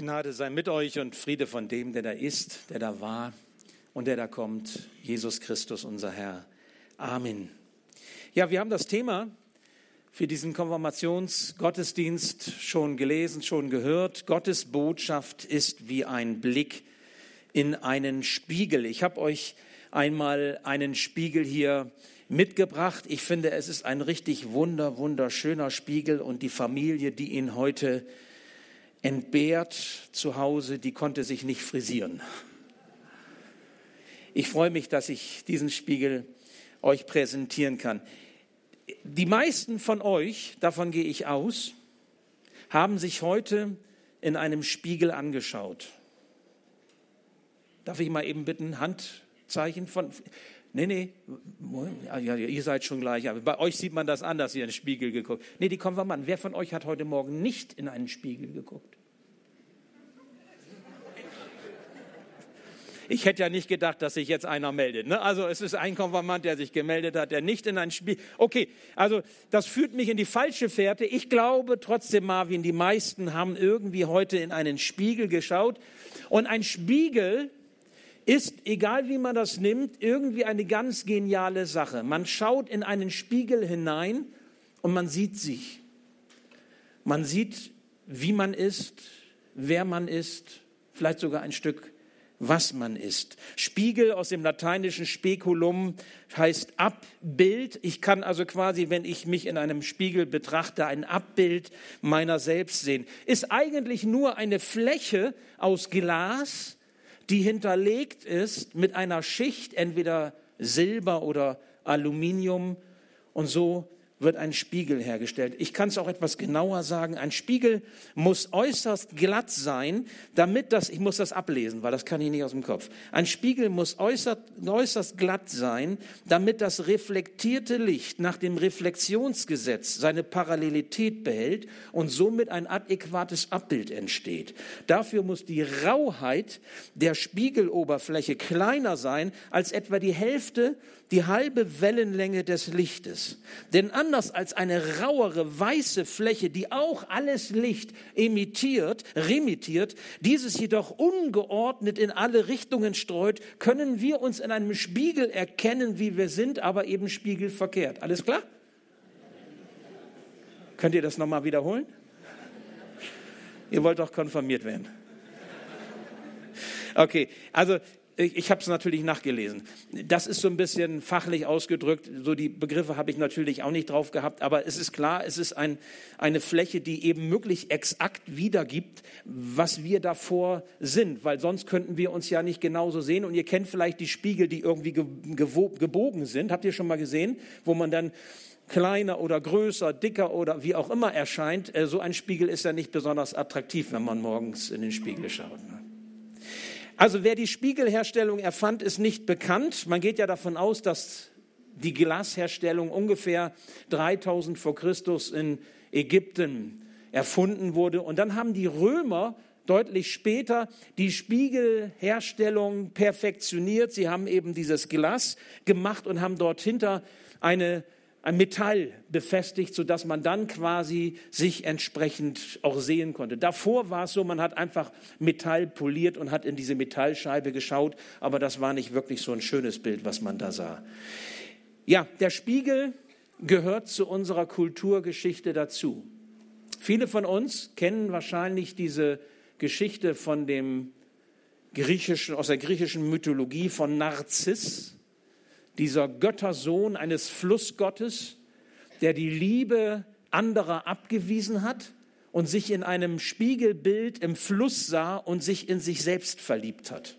Gnade sei mit euch und Friede von dem, der da ist, der da war und der da kommt, Jesus Christus, unser Herr. Amen. Ja, wir haben das Thema für diesen Konfirmationsgottesdienst schon gelesen, schon gehört. Gottes Botschaft ist wie ein Blick in einen Spiegel. Ich habe euch einmal einen Spiegel hier mitgebracht. Ich finde, es ist ein richtig wunder, wunderschöner Spiegel und die Familie, die ihn heute entbehrt zu Hause, die konnte sich nicht frisieren. Ich freue mich, dass ich diesen Spiegel euch präsentieren kann. Die meisten von euch, davon gehe ich aus, haben sich heute in einem Spiegel angeschaut. Darf ich mal eben bitten, Handzeichen von. Nee, nee, ja, ihr seid schon gleich, aber bei euch sieht man das anders, ihr in den Spiegel geguckt. Nee, die kommen wir an. Wer von euch hat heute Morgen nicht in einen Spiegel geguckt? Ich hätte ja nicht gedacht, dass sich jetzt einer meldet. Ne? Also es ist ein Konfirmand, der sich gemeldet hat, der nicht in ein Spiegel. Okay, also das führt mich in die falsche Fährte. Ich glaube trotzdem, Marvin, die meisten haben irgendwie heute in einen Spiegel geschaut. Und ein Spiegel ist, egal wie man das nimmt, irgendwie eine ganz geniale Sache. Man schaut in einen Spiegel hinein und man sieht sich. Man sieht, wie man ist, wer man ist, vielleicht sogar ein Stück was man ist. Spiegel aus dem lateinischen Speculum heißt Abbild. Ich kann also quasi, wenn ich mich in einem Spiegel betrachte, ein Abbild meiner selbst sehen. Ist eigentlich nur eine Fläche aus Glas, die hinterlegt ist mit einer Schicht, entweder Silber oder Aluminium. Und so wird ein Spiegel hergestellt. Ich kann es auch etwas genauer sagen. Ein Spiegel muss äußerst glatt sein, damit das, ich muss das ablesen, weil das kann ich nicht aus dem Kopf. Ein Spiegel muss äußerst, äußerst glatt sein, damit das reflektierte Licht nach dem Reflexionsgesetz seine Parallelität behält und somit ein adäquates Abbild entsteht. Dafür muss die Rauheit der Spiegeloberfläche kleiner sein als etwa die Hälfte die halbe Wellenlänge des Lichtes. Denn anders als eine rauere weiße Fläche, die auch alles Licht emittiert, remittiert, dieses jedoch ungeordnet in alle Richtungen streut, können wir uns in einem Spiegel erkennen, wie wir sind, aber eben spiegelverkehrt. Alles klar? Könnt ihr das nochmal wiederholen? Ihr wollt doch konfirmiert werden. Okay, also ich habe es natürlich nachgelesen. Das ist so ein bisschen fachlich ausgedrückt. So die Begriffe habe ich natürlich auch nicht drauf gehabt. Aber es ist klar, es ist ein, eine Fläche, die eben möglich exakt wiedergibt, was wir davor sind. Weil sonst könnten wir uns ja nicht genauso sehen. Und ihr kennt vielleicht die Spiegel, die irgendwie gebogen sind. Habt ihr schon mal gesehen? Wo man dann kleiner oder größer, dicker oder wie auch immer erscheint. Äh, so ein Spiegel ist ja nicht besonders attraktiv, wenn man morgens in den Spiegel schaut. Also wer die Spiegelherstellung erfand, ist nicht bekannt. Man geht ja davon aus, dass die Glasherstellung ungefähr 3000 vor Christus in Ägypten erfunden wurde. Und dann haben die Römer deutlich später die Spiegelherstellung perfektioniert. Sie haben eben dieses Glas gemacht und haben dort hinter eine ein Metall befestigt, sodass man dann quasi sich entsprechend auch sehen konnte. Davor war es so, man hat einfach Metall poliert und hat in diese Metallscheibe geschaut, aber das war nicht wirklich so ein schönes Bild, was man da sah. Ja, der Spiegel gehört zu unserer Kulturgeschichte dazu. Viele von uns kennen wahrscheinlich diese Geschichte von dem griechischen, aus der griechischen Mythologie von Narziss dieser Göttersohn eines Flussgottes, der die Liebe anderer abgewiesen hat und sich in einem Spiegelbild im Fluss sah und sich in sich selbst verliebt hat.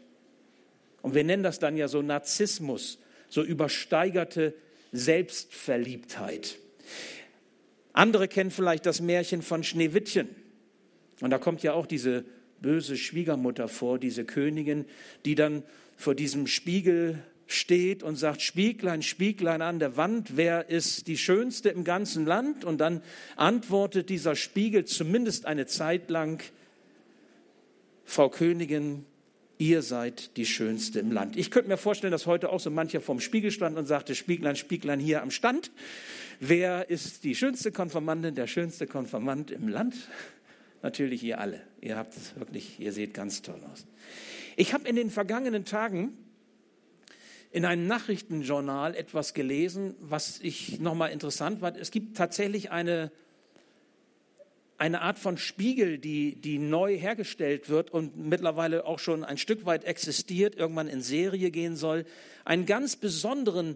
Und wir nennen das dann ja so Narzissmus, so übersteigerte Selbstverliebtheit. Andere kennen vielleicht das Märchen von Schneewittchen. Und da kommt ja auch diese böse Schwiegermutter vor, diese Königin, die dann vor diesem Spiegel steht und sagt, Spieglein, Spieglein an der Wand, wer ist die Schönste im ganzen Land? Und dann antwortet dieser Spiegel zumindest eine Zeit lang, Frau Königin, ihr seid die Schönste im Land. Ich könnte mir vorstellen, dass heute auch so mancher vorm Spiegel stand und sagte, Spieglein, Spieglein hier am Stand, wer ist die schönste Konfirmandin, der schönste Konfirmand im Land? Natürlich ihr alle. Ihr habt es wirklich, ihr seht ganz toll aus. Ich habe in den vergangenen Tagen in einem Nachrichtenjournal etwas gelesen, was ich nochmal interessant fand. Es gibt tatsächlich eine, eine Art von Spiegel, die, die neu hergestellt wird und mittlerweile auch schon ein Stück weit existiert, irgendwann in Serie gehen soll. Einen ganz besonderen,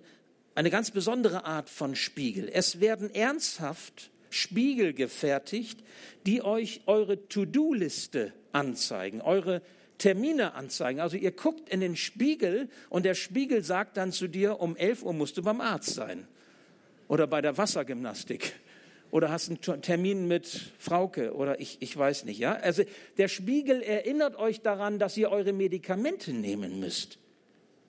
eine ganz besondere Art von Spiegel. Es werden ernsthaft Spiegel gefertigt, die euch eure To-Do-Liste anzeigen, eure Termine anzeigen. Also ihr guckt in den Spiegel und der Spiegel sagt dann zu dir, um 11 Uhr musst du beim Arzt sein oder bei der Wassergymnastik oder hast einen Termin mit Frauke oder ich, ich weiß nicht. Ja? Also der Spiegel erinnert euch daran, dass ihr eure Medikamente nehmen müsst.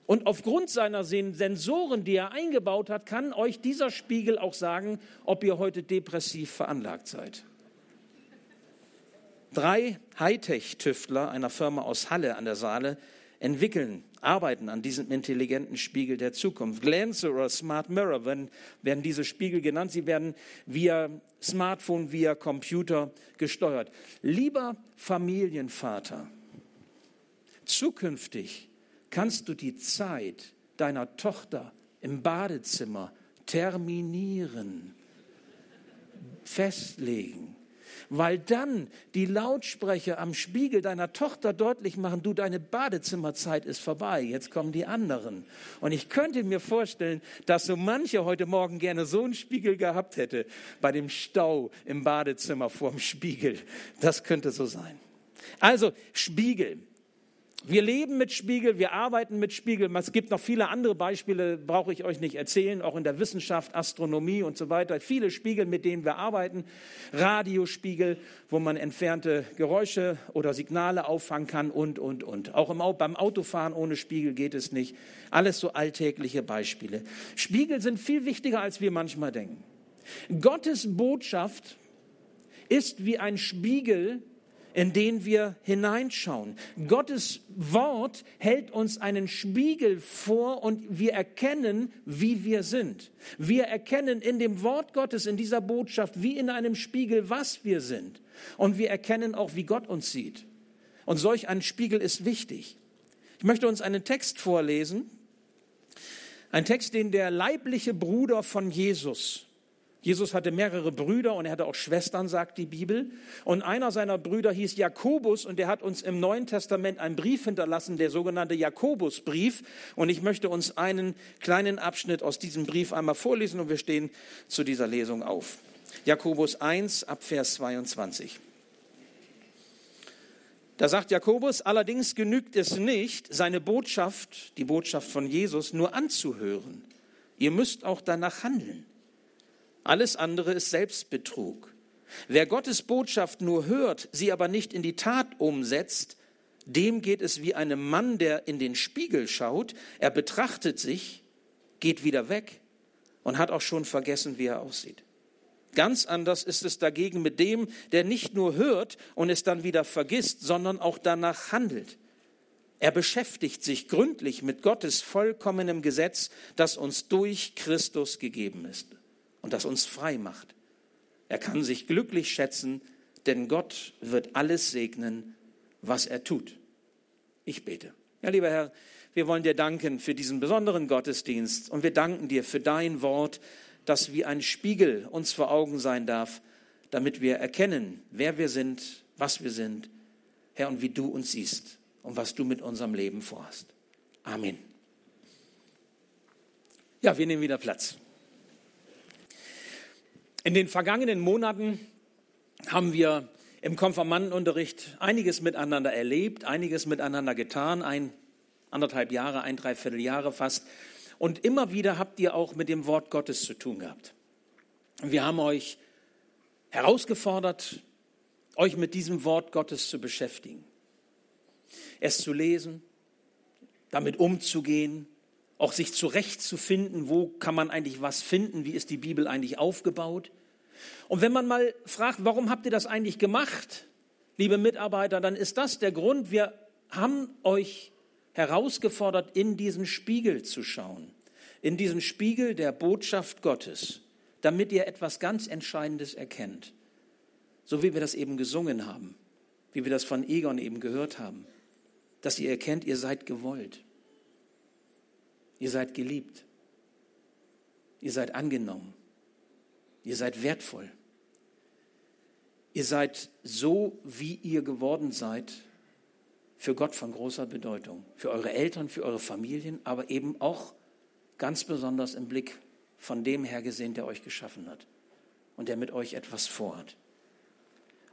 Und aufgrund seiner Sensoren, die er eingebaut hat, kann euch dieser Spiegel auch sagen, ob ihr heute depressiv veranlagt seid. Drei Hightech-Tüftler einer Firma aus Halle an der Saale entwickeln, arbeiten an diesem intelligenten Spiegel der Zukunft. Glance oder Smart Mirror werden, werden diese Spiegel genannt. Sie werden via Smartphone, via Computer gesteuert. Lieber Familienvater, zukünftig kannst du die Zeit deiner Tochter im Badezimmer terminieren, festlegen weil dann die Lautsprecher am Spiegel deiner Tochter deutlich machen, du, deine Badezimmerzeit ist vorbei, jetzt kommen die anderen. Und ich könnte mir vorstellen, dass so manche heute Morgen gerne so einen Spiegel gehabt hätte, bei dem Stau im Badezimmer vorm Spiegel. Das könnte so sein. Also Spiegel. Wir leben mit Spiegel, wir arbeiten mit Spiegel. Es gibt noch viele andere Beispiele, brauche ich euch nicht erzählen, auch in der Wissenschaft, Astronomie und so weiter. Viele Spiegel, mit denen wir arbeiten. Radiospiegel, wo man entfernte Geräusche oder Signale auffangen kann und, und, und. Auch im, beim Autofahren ohne Spiegel geht es nicht. Alles so alltägliche Beispiele. Spiegel sind viel wichtiger, als wir manchmal denken. Gottes Botschaft ist wie ein Spiegel, in den wir hineinschauen. Gottes Wort hält uns einen Spiegel vor und wir erkennen, wie wir sind. Wir erkennen in dem Wort Gottes, in dieser Botschaft, wie in einem Spiegel, was wir sind. Und wir erkennen auch, wie Gott uns sieht. Und solch ein Spiegel ist wichtig. Ich möchte uns einen Text vorlesen. Ein Text, den der leibliche Bruder von Jesus Jesus hatte mehrere Brüder und er hatte auch Schwestern, sagt die Bibel. Und einer seiner Brüder hieß Jakobus und der hat uns im Neuen Testament einen Brief hinterlassen, der sogenannte Jakobusbrief. Und ich möchte uns einen kleinen Abschnitt aus diesem Brief einmal vorlesen und wir stehen zu dieser Lesung auf. Jakobus 1 ab Vers 22. Da sagt Jakobus, allerdings genügt es nicht, seine Botschaft, die Botschaft von Jesus, nur anzuhören. Ihr müsst auch danach handeln. Alles andere ist Selbstbetrug. Wer Gottes Botschaft nur hört, sie aber nicht in die Tat umsetzt, dem geht es wie einem Mann, der in den Spiegel schaut, er betrachtet sich, geht wieder weg und hat auch schon vergessen, wie er aussieht. Ganz anders ist es dagegen mit dem, der nicht nur hört und es dann wieder vergisst, sondern auch danach handelt. Er beschäftigt sich gründlich mit Gottes vollkommenem Gesetz, das uns durch Christus gegeben ist und das uns frei macht. Er kann sich glücklich schätzen, denn Gott wird alles segnen, was er tut. Ich bete. Ja, lieber Herr, wir wollen dir danken für diesen besonderen Gottesdienst und wir danken dir für dein Wort, das wie ein Spiegel uns vor Augen sein darf, damit wir erkennen, wer wir sind, was wir sind, Herr, und wie du uns siehst und was du mit unserem Leben vorhast. Amen. Ja, wir nehmen wieder Platz. In den vergangenen Monaten haben wir im Konfirmandenunterricht einiges miteinander erlebt, einiges miteinander getan, ein, anderthalb Jahre, ein, dreiviertel Jahre fast. Und immer wieder habt ihr auch mit dem Wort Gottes zu tun gehabt. Wir haben euch herausgefordert, euch mit diesem Wort Gottes zu beschäftigen, es zu lesen, damit umzugehen, auch sich zurechtzufinden, wo kann man eigentlich was finden, wie ist die Bibel eigentlich aufgebaut. Und wenn man mal fragt, warum habt ihr das eigentlich gemacht, liebe Mitarbeiter, dann ist das der Grund, wir haben euch herausgefordert, in diesen Spiegel zu schauen, in diesen Spiegel der Botschaft Gottes, damit ihr etwas ganz Entscheidendes erkennt. so wie wir das eben gesungen haben, wie wir das von Egon eben gehört haben, dass ihr erkennt, ihr seid gewollt, ihr seid geliebt, ihr seid angenommen, ihr seid wertvoll, ihr seid so, wie ihr geworden seid, für Gott von großer Bedeutung, für eure Eltern, für eure Familien, aber eben auch ganz besonders im Blick von dem her gesehen, der euch geschaffen hat und der mit euch etwas vorhat.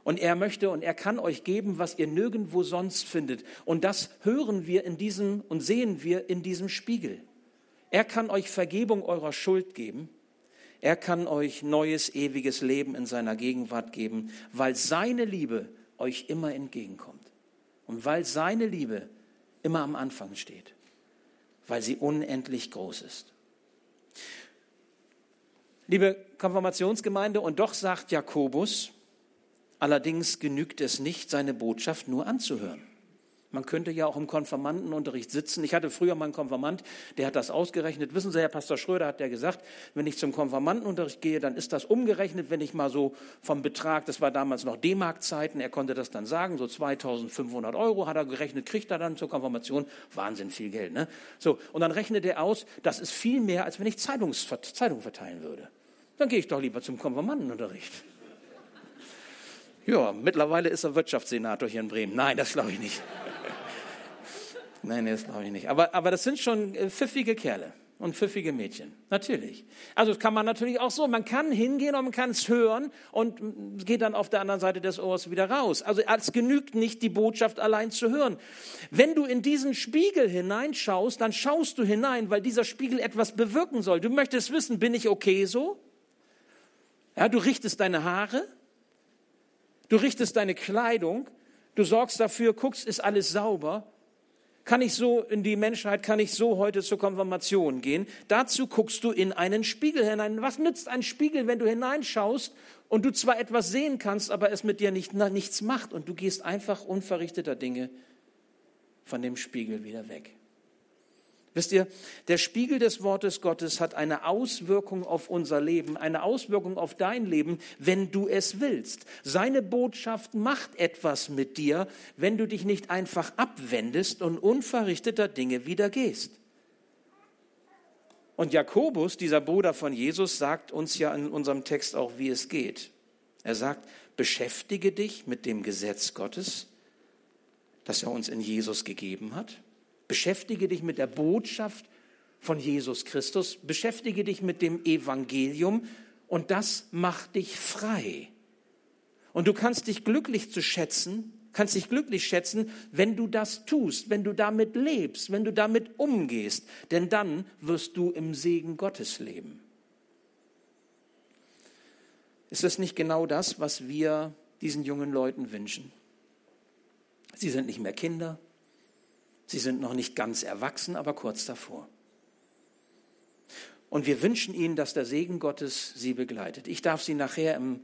Und er möchte und er kann euch geben, was ihr nirgendwo sonst findet. Und das hören wir in diesem und sehen wir in diesem Spiegel. Er kann euch Vergebung eurer Schuld geben. Er kann euch neues, ewiges Leben in seiner Gegenwart geben, weil seine Liebe euch immer entgegenkommt. Und weil seine Liebe immer am Anfang steht. Weil sie unendlich groß ist. Liebe Konfirmationsgemeinde, und doch sagt Jakobus, allerdings genügt es nicht, seine Botschaft nur anzuhören. Man könnte ja auch im Konfirmandenunterricht sitzen. Ich hatte früher mal einen Konfirmand, der hat das ausgerechnet. Wissen Sie, Herr Pastor Schröder hat ja gesagt, wenn ich zum Konfirmandenunterricht gehe, dann ist das umgerechnet, wenn ich mal so vom Betrag, das war damals noch D-Mark-Zeiten, er konnte das dann sagen, so 2500 Euro hat er gerechnet, kriegt er dann zur Konfirmation. Wahnsinn viel Geld, ne? So, und dann rechnet er aus, das ist viel mehr, als wenn ich Zeitungs Zeitung verteilen würde. Dann gehe ich doch lieber zum Konfirmandenunterricht. Ja, mittlerweile ist er Wirtschaftssenator hier in Bremen. Nein, das glaube ich nicht. Nein, das glaube ich nicht. Aber, aber das sind schon äh, pfiffige Kerle und pfiffige Mädchen. Natürlich. Also das kann man natürlich auch so. Man kann hingehen und man kann es hören und geht dann auf der anderen Seite des Ohrs wieder raus. Also es genügt nicht, die Botschaft allein zu hören. Wenn du in diesen Spiegel hineinschaust, dann schaust du hinein, weil dieser Spiegel etwas bewirken soll. Du möchtest wissen, bin ich okay so? Ja, du richtest deine Haare, Du richtest deine Kleidung, du sorgst dafür, guckst, ist alles sauber. Kann ich so in die Menschheit, kann ich so heute zur Konfirmation gehen? Dazu guckst du in einen Spiegel hinein. Was nützt ein Spiegel, wenn du hineinschaust und du zwar etwas sehen kannst, aber es mit dir nicht, na, nichts macht und du gehst einfach unverrichteter Dinge von dem Spiegel wieder weg? Wisst ihr, der Spiegel des Wortes Gottes hat eine Auswirkung auf unser Leben, eine Auswirkung auf dein Leben, wenn du es willst. Seine Botschaft macht etwas mit dir, wenn du dich nicht einfach abwendest und unverrichteter Dinge wieder gehst. Und Jakobus, dieser Bruder von Jesus, sagt uns ja in unserem Text auch, wie es geht. Er sagt, beschäftige dich mit dem Gesetz Gottes, das er uns in Jesus gegeben hat Beschäftige dich mit der Botschaft von Jesus Christus, beschäftige dich mit dem Evangelium und das macht dich frei. Und du kannst dich glücklich zu schätzen, kannst dich glücklich schätzen, wenn du das tust, wenn du damit lebst, wenn du damit umgehst, denn dann wirst du im Segen Gottes leben. Ist das nicht genau das, was wir diesen jungen Leuten wünschen? Sie sind nicht mehr Kinder, Sie sind noch nicht ganz erwachsen, aber kurz davor. Und wir wünschen Ihnen, dass der Segen Gottes Sie begleitet. Ich darf Sie nachher im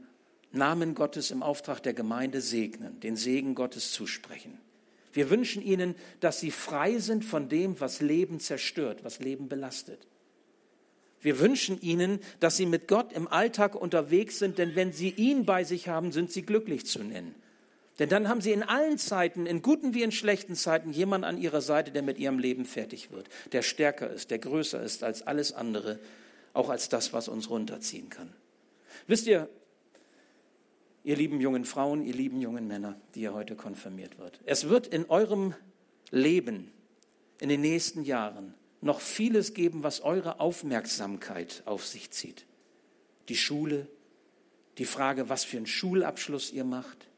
Namen Gottes, im Auftrag der Gemeinde segnen, den Segen Gottes zusprechen. Wir wünschen Ihnen, dass Sie frei sind von dem, was Leben zerstört, was Leben belastet. Wir wünschen Ihnen, dass Sie mit Gott im Alltag unterwegs sind, denn wenn Sie ihn bei sich haben, sind Sie glücklich zu nennen. Denn dann haben sie in allen Zeiten, in guten wie in schlechten Zeiten, jemanden an ihrer Seite, der mit ihrem Leben fertig wird, der stärker ist, der größer ist als alles andere, auch als das, was uns runterziehen kann. Wisst ihr, ihr lieben jungen Frauen, ihr lieben jungen Männer, die ihr heute konfirmiert wird, es wird in eurem Leben in den nächsten Jahren noch vieles geben, was eure Aufmerksamkeit auf sich zieht. Die Schule, die Frage, was für einen Schulabschluss ihr macht,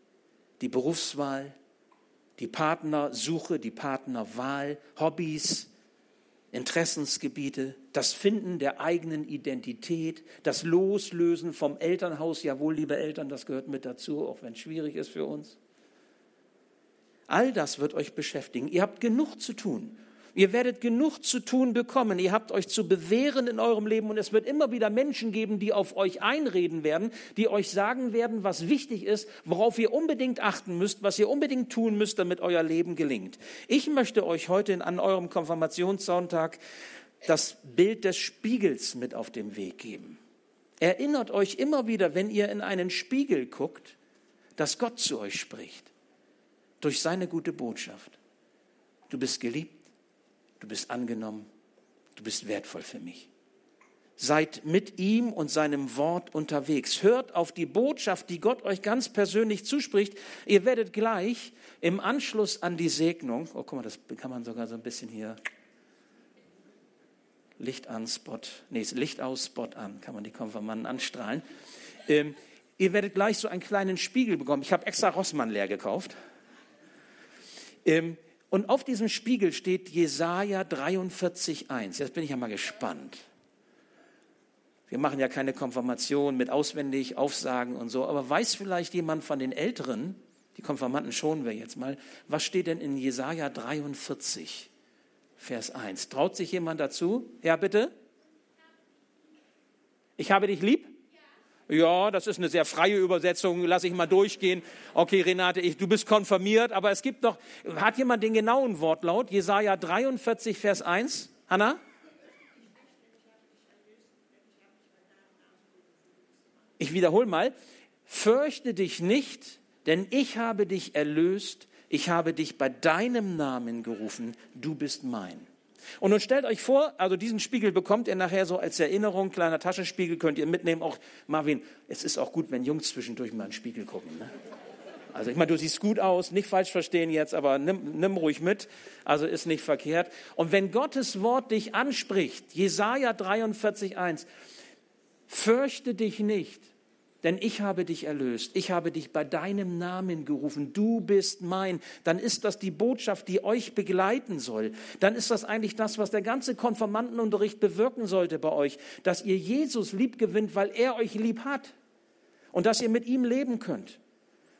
die Berufswahl, die Partnersuche, die Partnerwahl, Hobbys, Interessensgebiete, das Finden der eigenen Identität, das Loslösen vom Elternhaus. Jawohl, liebe Eltern, das gehört mit dazu, auch wenn es schwierig ist für uns. All das wird euch beschäftigen. Ihr habt genug zu tun. Ihr werdet genug zu tun bekommen. Ihr habt euch zu bewähren in eurem Leben und es wird immer wieder Menschen geben, die auf euch einreden werden, die euch sagen werden, was wichtig ist, worauf ihr unbedingt achten müsst, was ihr unbedingt tun müsst, damit euer Leben gelingt. Ich möchte euch heute an eurem Konfirmationssonntag das Bild des Spiegels mit auf den Weg geben. Erinnert euch immer wieder, wenn ihr in einen Spiegel guckt, dass Gott zu euch spricht. Durch seine gute Botschaft. Du bist geliebt, du bist angenommen, du bist wertvoll für mich. Seid mit ihm und seinem Wort unterwegs. Hört auf die Botschaft, die Gott euch ganz persönlich zuspricht. Ihr werdet gleich im Anschluss an die Segnung, oh guck mal, das kann man sogar so ein bisschen hier Licht an, Spot, nee, Licht aus, Spot an, kann man die Konfirmanden anstrahlen. Ähm, ihr werdet gleich so einen kleinen Spiegel bekommen. Ich habe extra Rossmann leer gekauft. Ähm, und auf diesem Spiegel steht Jesaja 43,1. Jetzt bin ich ja mal gespannt. Wir machen ja keine Konfirmation mit auswendig Aufsagen und so, aber weiß vielleicht jemand von den Älteren, die Konfirmanden schonen wir jetzt mal, was steht denn in Jesaja 43, Vers 1? Traut sich jemand dazu? Ja, bitte? Ich habe dich lieb? Ja, das ist eine sehr freie Übersetzung, lasse ich mal durchgehen. Okay, Renate, ich, du bist konfirmiert, aber es gibt doch, hat jemand den genauen Wortlaut? Jesaja 43, Vers 1? Hanna? Ich wiederhole mal, fürchte dich nicht, denn ich habe dich erlöst, ich habe dich bei deinem Namen gerufen, du bist mein. Und nun stellt euch vor, also diesen Spiegel bekommt ihr nachher so als Erinnerung, kleiner Taschenspiegel könnt ihr mitnehmen. Auch Marvin, es ist auch gut, wenn Jungs zwischendurch mal in den Spiegel gucken. Ne? Also ich meine, du siehst gut aus, nicht falsch verstehen jetzt, aber nimm, nimm ruhig mit. Also ist nicht verkehrt. Und wenn Gottes Wort dich anspricht, Jesaja 43,1, fürchte dich nicht, denn ich habe dich erlöst, ich habe dich bei deinem Namen gerufen, du bist mein, dann ist das die Botschaft, die euch begleiten soll. Dann ist das eigentlich das, was der ganze Konformantenunterricht bewirken sollte bei euch, dass ihr Jesus lieb gewinnt, weil er euch lieb hat. Und dass ihr mit ihm leben könnt.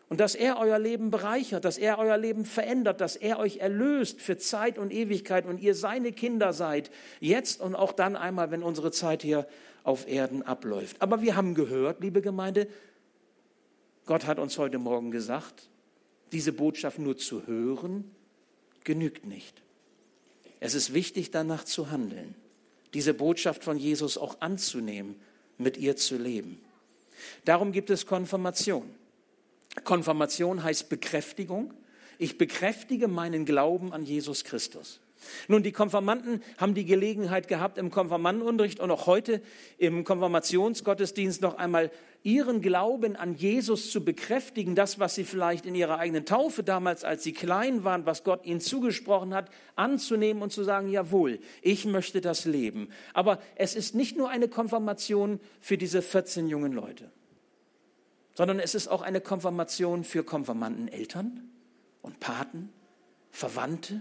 Und dass er euer Leben bereichert, dass er euer Leben verändert, dass er euch erlöst für Zeit und Ewigkeit und ihr seine Kinder seid, jetzt und auch dann einmal, wenn unsere Zeit hier auf Erden abläuft. Aber wir haben gehört, liebe Gemeinde, Gott hat uns heute Morgen gesagt, diese Botschaft nur zu hören, genügt nicht. Es ist wichtig, danach zu handeln, diese Botschaft von Jesus auch anzunehmen, mit ihr zu leben. Darum gibt es Konfirmation. Konfirmation heißt Bekräftigung. Ich bekräftige meinen Glauben an Jesus Christus. Nun, die Konfirmanden haben die Gelegenheit gehabt, im Konfirmandenunterricht und auch heute im Konfirmationsgottesdienst noch einmal ihren Glauben an Jesus zu bekräftigen, das, was sie vielleicht in ihrer eigenen Taufe damals, als sie klein waren, was Gott ihnen zugesprochen hat, anzunehmen und zu sagen, jawohl, ich möchte das leben. Aber es ist nicht nur eine Konfirmation für diese 14 jungen Leute, sondern es ist auch eine Konfirmation für Konfirmandeneltern und Paten, Verwandte,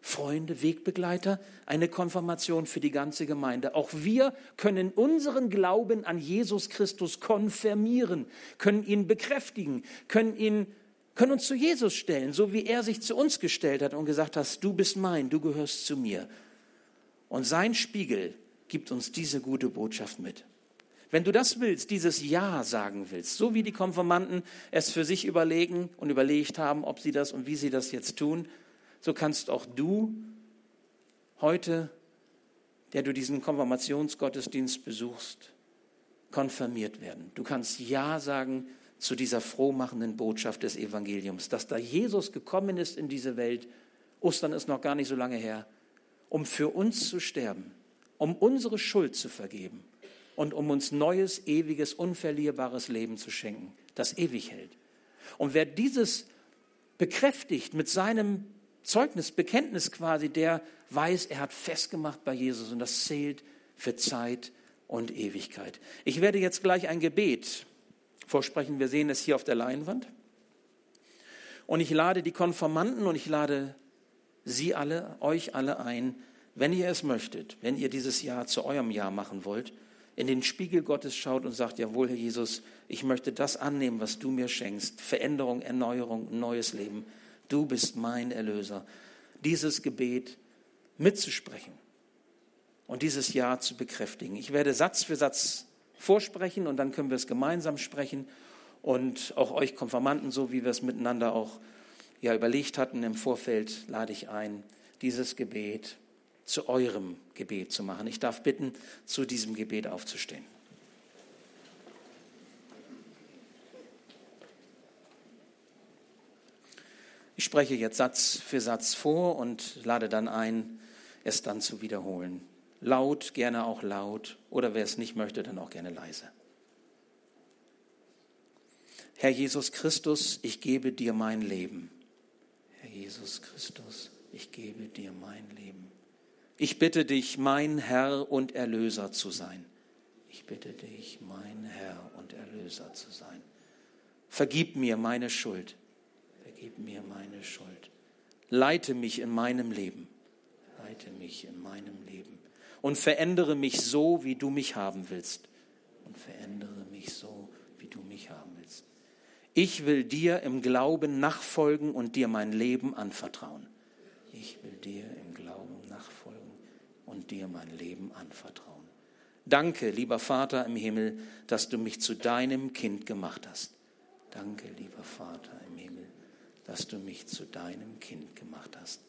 Freunde, Wegbegleiter, eine Konfirmation für die ganze Gemeinde. Auch wir können unseren Glauben an Jesus Christus konfirmieren, können ihn bekräftigen, können ihn können uns zu Jesus stellen, so wie er sich zu uns gestellt hat und gesagt hat, du bist mein, du gehörst zu mir. Und sein Spiegel gibt uns diese gute Botschaft mit. Wenn du das willst, dieses Ja sagen willst, so wie die Konfirmanden es für sich überlegen und überlegt haben, ob sie das und wie sie das jetzt tun, so kannst auch du heute, der du diesen Konfirmationsgottesdienst besuchst, konfirmiert werden. Du kannst Ja sagen zu dieser frohmachenden Botschaft des Evangeliums, dass da Jesus gekommen ist in diese Welt, Ostern ist noch gar nicht so lange her, um für uns zu sterben, um unsere Schuld zu vergeben und um uns neues, ewiges, unverlierbares Leben zu schenken, das ewig hält. Und wer dieses bekräftigt mit seinem Zeugnis, Bekenntnis quasi, der weiß, er hat festgemacht bei Jesus und das zählt für Zeit und Ewigkeit. Ich werde jetzt gleich ein Gebet vorsprechen. Wir sehen es hier auf der Leinwand. Und ich lade die Konformanten und ich lade Sie alle, euch alle ein, wenn ihr es möchtet, wenn ihr dieses Jahr zu eurem Jahr machen wollt, in den Spiegel Gottes schaut und sagt, jawohl, Herr Jesus, ich möchte das annehmen, was du mir schenkst. Veränderung, Erneuerung, neues Leben. Du bist mein Erlöser. Dieses Gebet mitzusprechen und dieses Ja zu bekräftigen. Ich werde Satz für Satz vorsprechen und dann können wir es gemeinsam sprechen und auch euch Konfirmanden, so wie wir es miteinander auch ja, überlegt hatten im Vorfeld, lade ich ein, dieses Gebet zu eurem Gebet zu machen. Ich darf bitten, zu diesem Gebet aufzustehen. Ich spreche jetzt Satz für Satz vor und lade dann ein, es dann zu wiederholen. Laut, gerne auch laut oder wer es nicht möchte, dann auch gerne leise. Herr Jesus Christus, ich gebe dir mein Leben. Herr Jesus Christus, ich gebe dir mein Leben. Ich bitte dich, mein Herr und Erlöser zu sein. Ich bitte dich, mein Herr und Erlöser zu sein. Vergib mir meine Schuld. Vergib mir meine Schuld. Leite mich in meinem Leben. Leite mich in meinem Leben. Und verändere mich so, wie du mich haben willst. Und verändere mich so, wie du mich haben willst. Ich will dir im Glauben nachfolgen und dir mein Leben anvertrauen. Ich will dir im Glauben nachfolgen und dir mein Leben anvertrauen. Danke, lieber Vater im Himmel, dass du mich zu deinem Kind gemacht hast. Danke, lieber Vater im Himmel, dass du mich zu deinem Kind gemacht hast.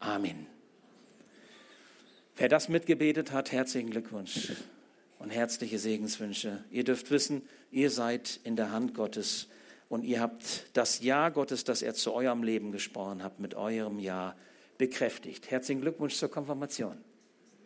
Amen. Wer das mitgebetet hat, herzlichen Glückwunsch und herzliche Segenswünsche. Ihr dürft wissen, ihr seid in der Hand Gottes und ihr habt das Ja Gottes, das er zu eurem Leben gesprochen hat, mit eurem Ja bekräftigt. Herzlichen Glückwunsch zur Konfirmation.